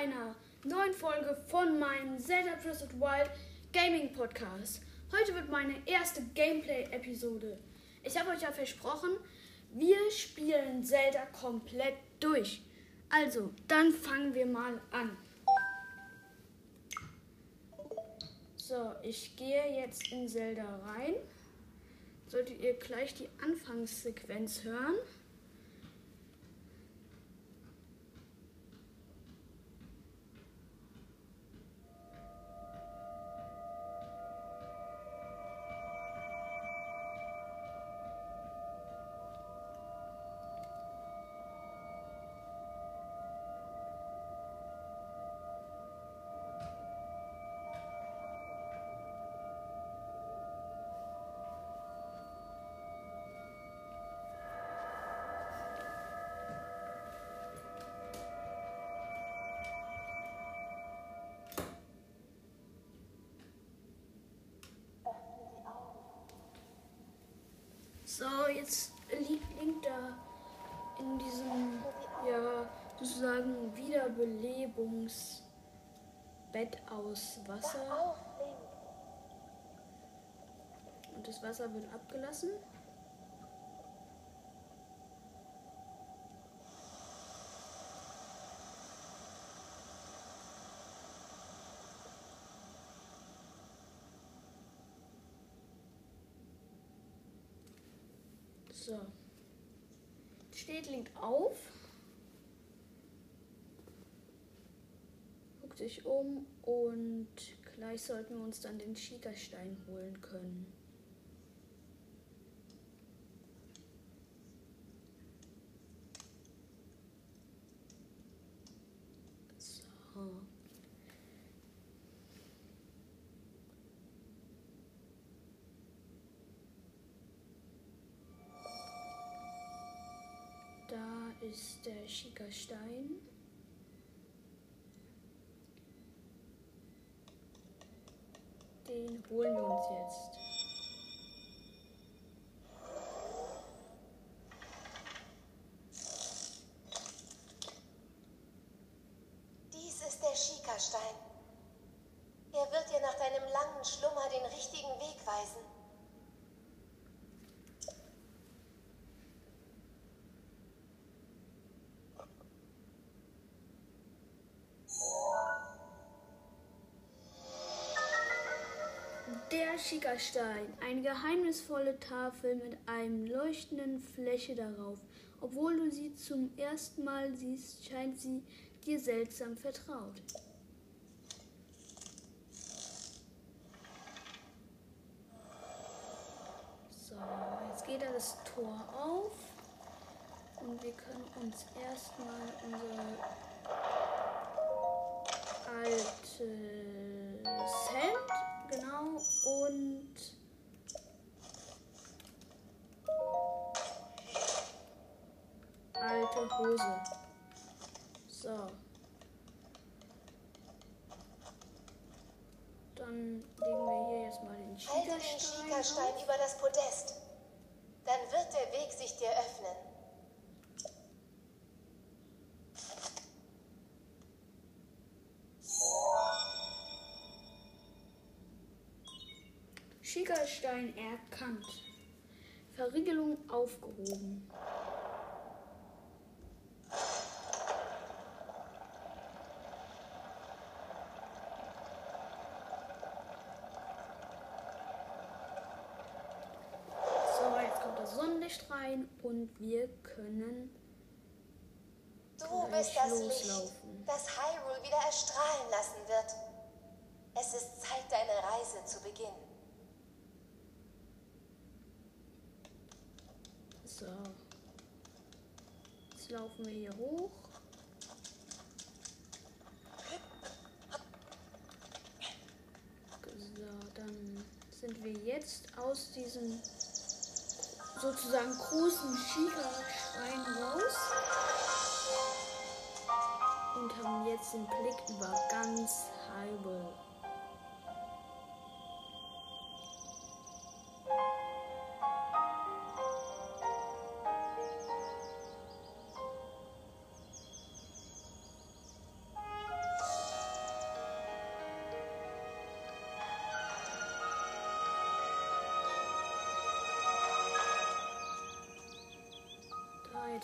einer neuen Folge von meinem Zelda Breath of the Wild Gaming Podcast. Heute wird meine erste Gameplay-Episode. Ich habe euch ja versprochen, wir spielen Zelda komplett durch. Also, dann fangen wir mal an. So, ich gehe jetzt in Zelda rein. Solltet ihr gleich die Anfangssequenz hören. So, jetzt liegt Link da in diesem, ja, sozusagen Wiederbelebungsbett aus Wasser. Und das Wasser wird abgelassen. So. Steht Link auf. Guckt sich um und gleich sollten wir uns dann den Schiekerstein holen können. Schickerstein. Den holen wir uns jetzt. Der Schickerstein, eine geheimnisvolle Tafel mit einem leuchtenden Fläche darauf. Obwohl du sie zum ersten Mal siehst, scheint sie dir seltsam vertraut. So, jetzt geht da das Tor auf und wir können uns erstmal unser altes Hemd, genau, und alte Hose. So. Dann legen wir hier jetzt mal den Halte den Schiekerstein Schikastein auf. über das Podest. Dann wird der Weg sich dir öffnen. Schickerstein erkannt. Verriegelung aufgehoben. So, jetzt kommt das Sonnenlicht rein und wir können Du bist das Licht, loslaufen. das Hyrule wieder erstrahlen lassen wird. Es ist Zeit, deine Reise zu beginnen. So. Jetzt laufen wir hier hoch. So, dann sind wir jetzt aus diesem sozusagen großen Schieferschrein raus und haben jetzt den Blick über ganz Hyrule.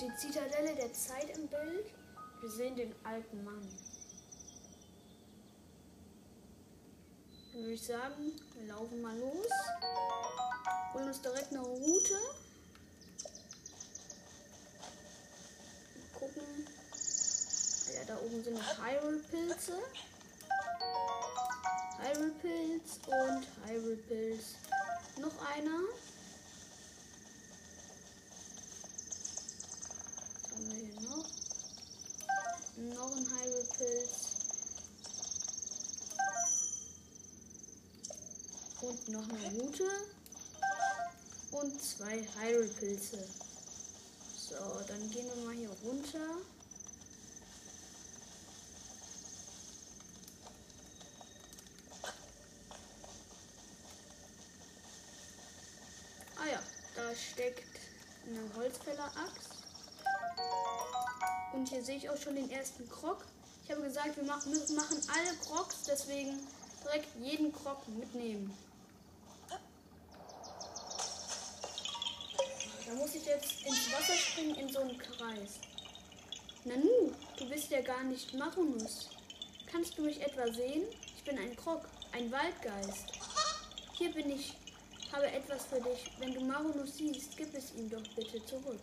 Die Zitadelle der Zeit im Bild. Wir sehen den alten Mann. Dann würde ich sagen, wir laufen mal los. Holen uns direkt eine Route. Gucken. Ah ja, da oben sind noch Hyrule-Pilze. Hyrule-Pilz und Hyrule-Pilz. Noch einer. Was haben wir hier noch? Noch ein Hyrule-Pilz. Und noch eine Route. Und zwei Hyrule-Pilze. So, dann gehen wir mal hier runter. Ah ja, da steckt eine Holzfäller-Axt. Und hier sehe ich auch schon den ersten Krog. Ich habe gesagt, wir machen, wir machen alle Krogs, deswegen direkt jeden Krog mitnehmen. Da muss ich jetzt ins Wasser springen in so einen Kreis. Nanu, du bist ja gar nicht Maronus. Kannst du mich etwa sehen? Ich bin ein Krog, ein Waldgeist. Hier bin ich, habe etwas für dich. Wenn du Maronus siehst, gib es ihm doch bitte zurück.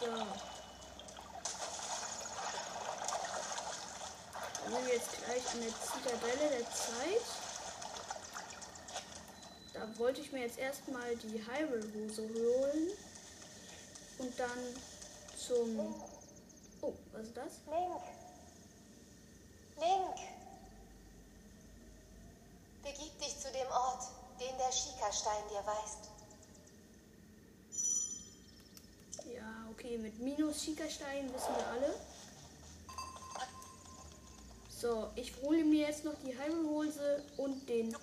So. Dann sind jetzt gleich an der Zitadelle der Zeit. Da wollte ich mir jetzt erstmal die Hyrule-Hose holen. Und dann zum. Oh, was ist das? Link. Link. Begib dich zu dem Ort, den der Schikastein dir weist. Ja, okay, mit Minus Schickerstein wissen wir alle. So, ich hole mir jetzt noch die Hyrule-Hose und den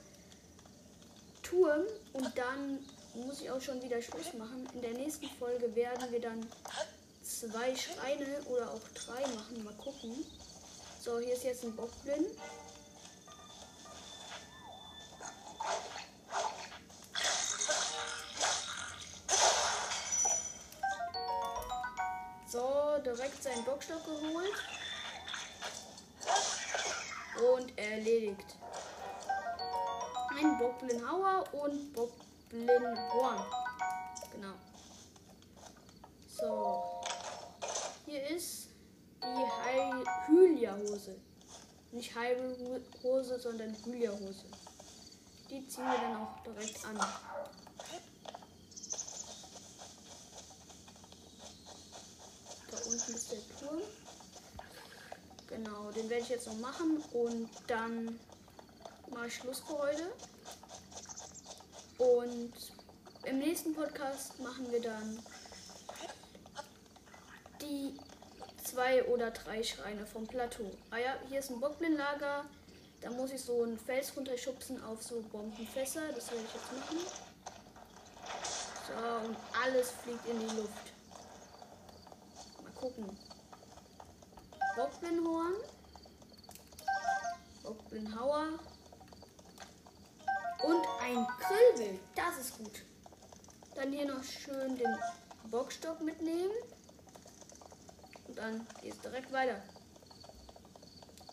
Turm und dann muss ich auch schon wieder Schluss machen. In der nächsten Folge werden wir dann zwei Schreine oder auch drei machen. Mal gucken. So, hier ist jetzt ein Bockblin. So, direkt seinen Bockstock geholt. Und erledigt. Ein Bockblin Hauer und Bockblin Horn. Genau. So. Hier ist die Hylia-Hose. Nicht Hyrule-Hose, sondern Hylia-Hose. Die ziehen wir dann auch direkt an. Da unten ist der Turm. Genau, den werde ich jetzt noch machen und dann mal Schluss für heute. Und im nächsten Podcast machen wir dann die zwei oder drei Schreine vom Plateau. Ah ja, hier ist ein Bockblin-Lager. Da muss ich so einen Fels runterschubsen auf so Bombenfässer. Das werde ich jetzt machen. So, und alles fliegt in die Luft. Mal gucken. Bockblinhorn. Bockblinhauer. Und ein Grillwild. Das ist gut. Dann hier noch schön den Bockstock mitnehmen. Und dann geht es direkt weiter.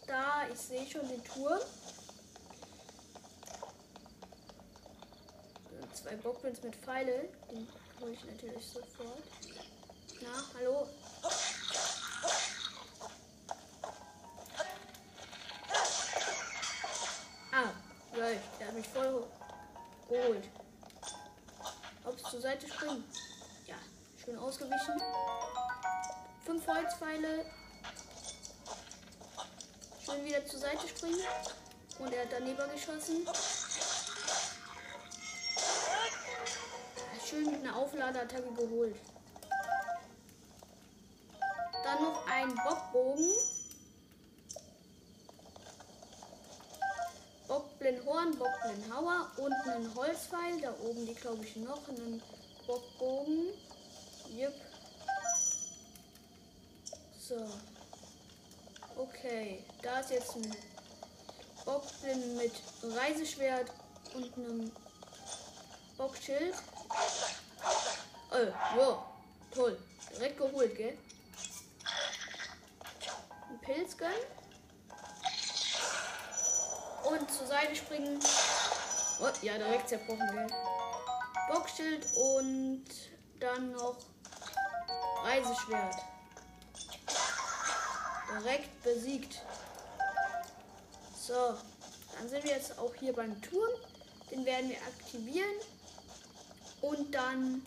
Da, ich sehe schon den Turm. Zwei Bockblins mit Pfeile. Den hole ich natürlich sofort. Na, hallo? Voll geholt. Ob zur Seite springen? Ja, schön ausgewichen. Fünf Holzpfeile. Schön wieder zur Seite springen. Und er hat daneben geschossen. Schön mit einer Aufladeattacke geholt. Dann noch ein Bockbogen. Bockblinhorn, Bockblinhauer und einen Holzpfeil. Da oben die glaube ich noch einen Bockbogen. Jupp. So. Okay, da ist jetzt ein Bockblin mit Reiseschwert und einem Bockschild. Oh, wow. Toll. Direkt geholt, gell? Ein Pilz. Und zur Seite springen. Oh, ja, direkt zerbrochen, gell? Bockschild und dann noch Reiseschwert. Direkt besiegt. So, dann sind wir jetzt auch hier beim Turm. Den werden wir aktivieren. Und dann,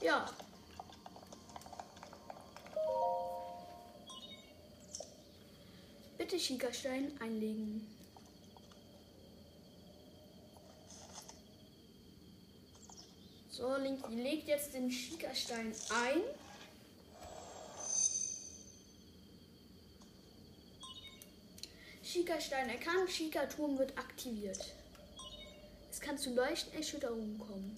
ja. Bitte Schiekerstein einlegen. So, Link legt jetzt den Schiekerstein ein. Schiekerstein erkannt, Schiekerturm wird aktiviert. Es kann zu leichten Erschütterungen kommen.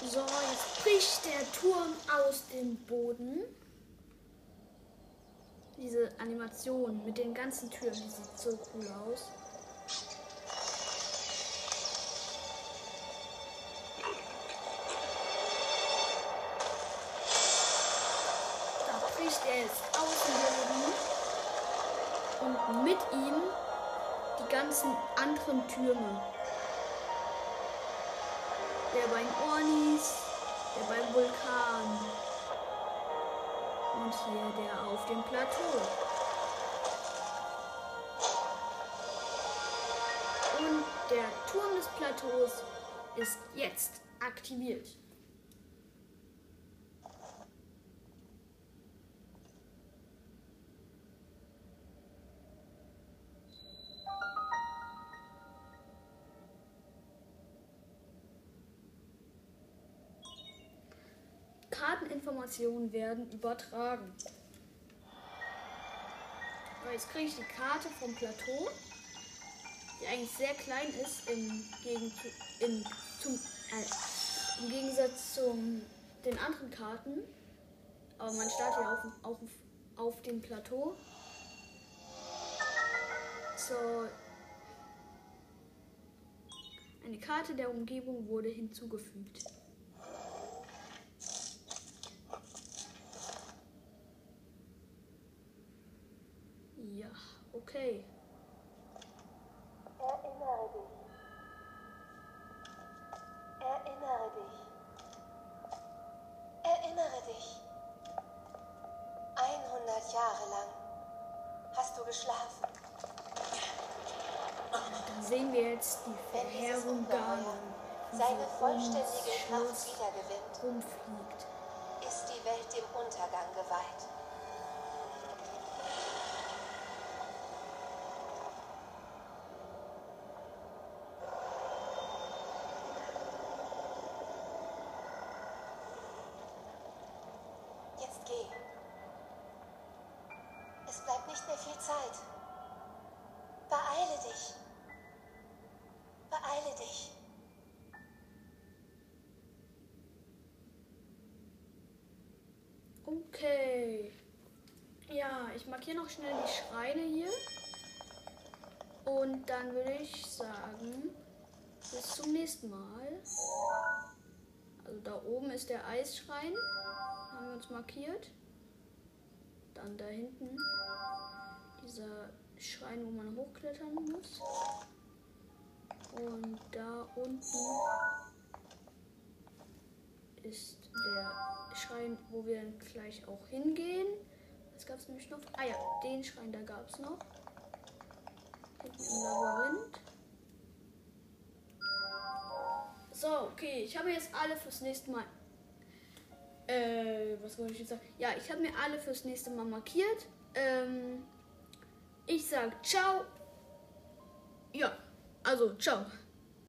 So, jetzt bricht der Turm aus dem Boden. Diese Animation mit den ganzen Türen, die sieht so cool aus. Da bricht er jetzt aus dem Boden und mit ihm die ganzen anderen Türme. Der beim Ornis, der beim Vulkan und hier der auf dem Plateau. Und der Turm des Plateaus ist jetzt aktiviert. Karteninformationen werden übertragen. Jetzt kriege ich die Karte vom Plateau, die eigentlich sehr klein ist im, Gegen im, zum, äh, im Gegensatz zu den anderen Karten. Aber man startet ja auf, auf, auf dem Plateau. So. Eine Karte der Umgebung wurde hinzugefügt. Ja, okay. Erinnere dich. Erinnere dich. Erinnere dich. 100 Jahre lang hast du geschlafen. Dann sehen wir jetzt die Verheerung die seine vollständige Kraft wiedergewinnt, rumfliegt. ist die Welt dem Untergang geweiht. Jetzt geh. Es bleibt nicht mehr viel Zeit. Beeile dich. Beeile dich. Okay. Ja, ich markiere noch schnell die Schreine hier. Und dann würde ich sagen, bis zum nächsten Mal. Also da oben ist der Eisschrein. Haben wir uns markiert. Dann da hinten dieser Schrein, wo man hochklettern muss. Und da unten ist der Schrein, wo wir dann gleich auch hingehen. Was gab es nämlich noch? Ah ja, den Schrein, da gab es noch. Hinten im Labyrinth. So, okay, ich habe jetzt alle fürs nächste Mal. Äh, was wollte ich jetzt sagen? Ja, ich habe mir alle fürs nächste Mal markiert. Ähm, ich sag ciao. Ja, also ciao.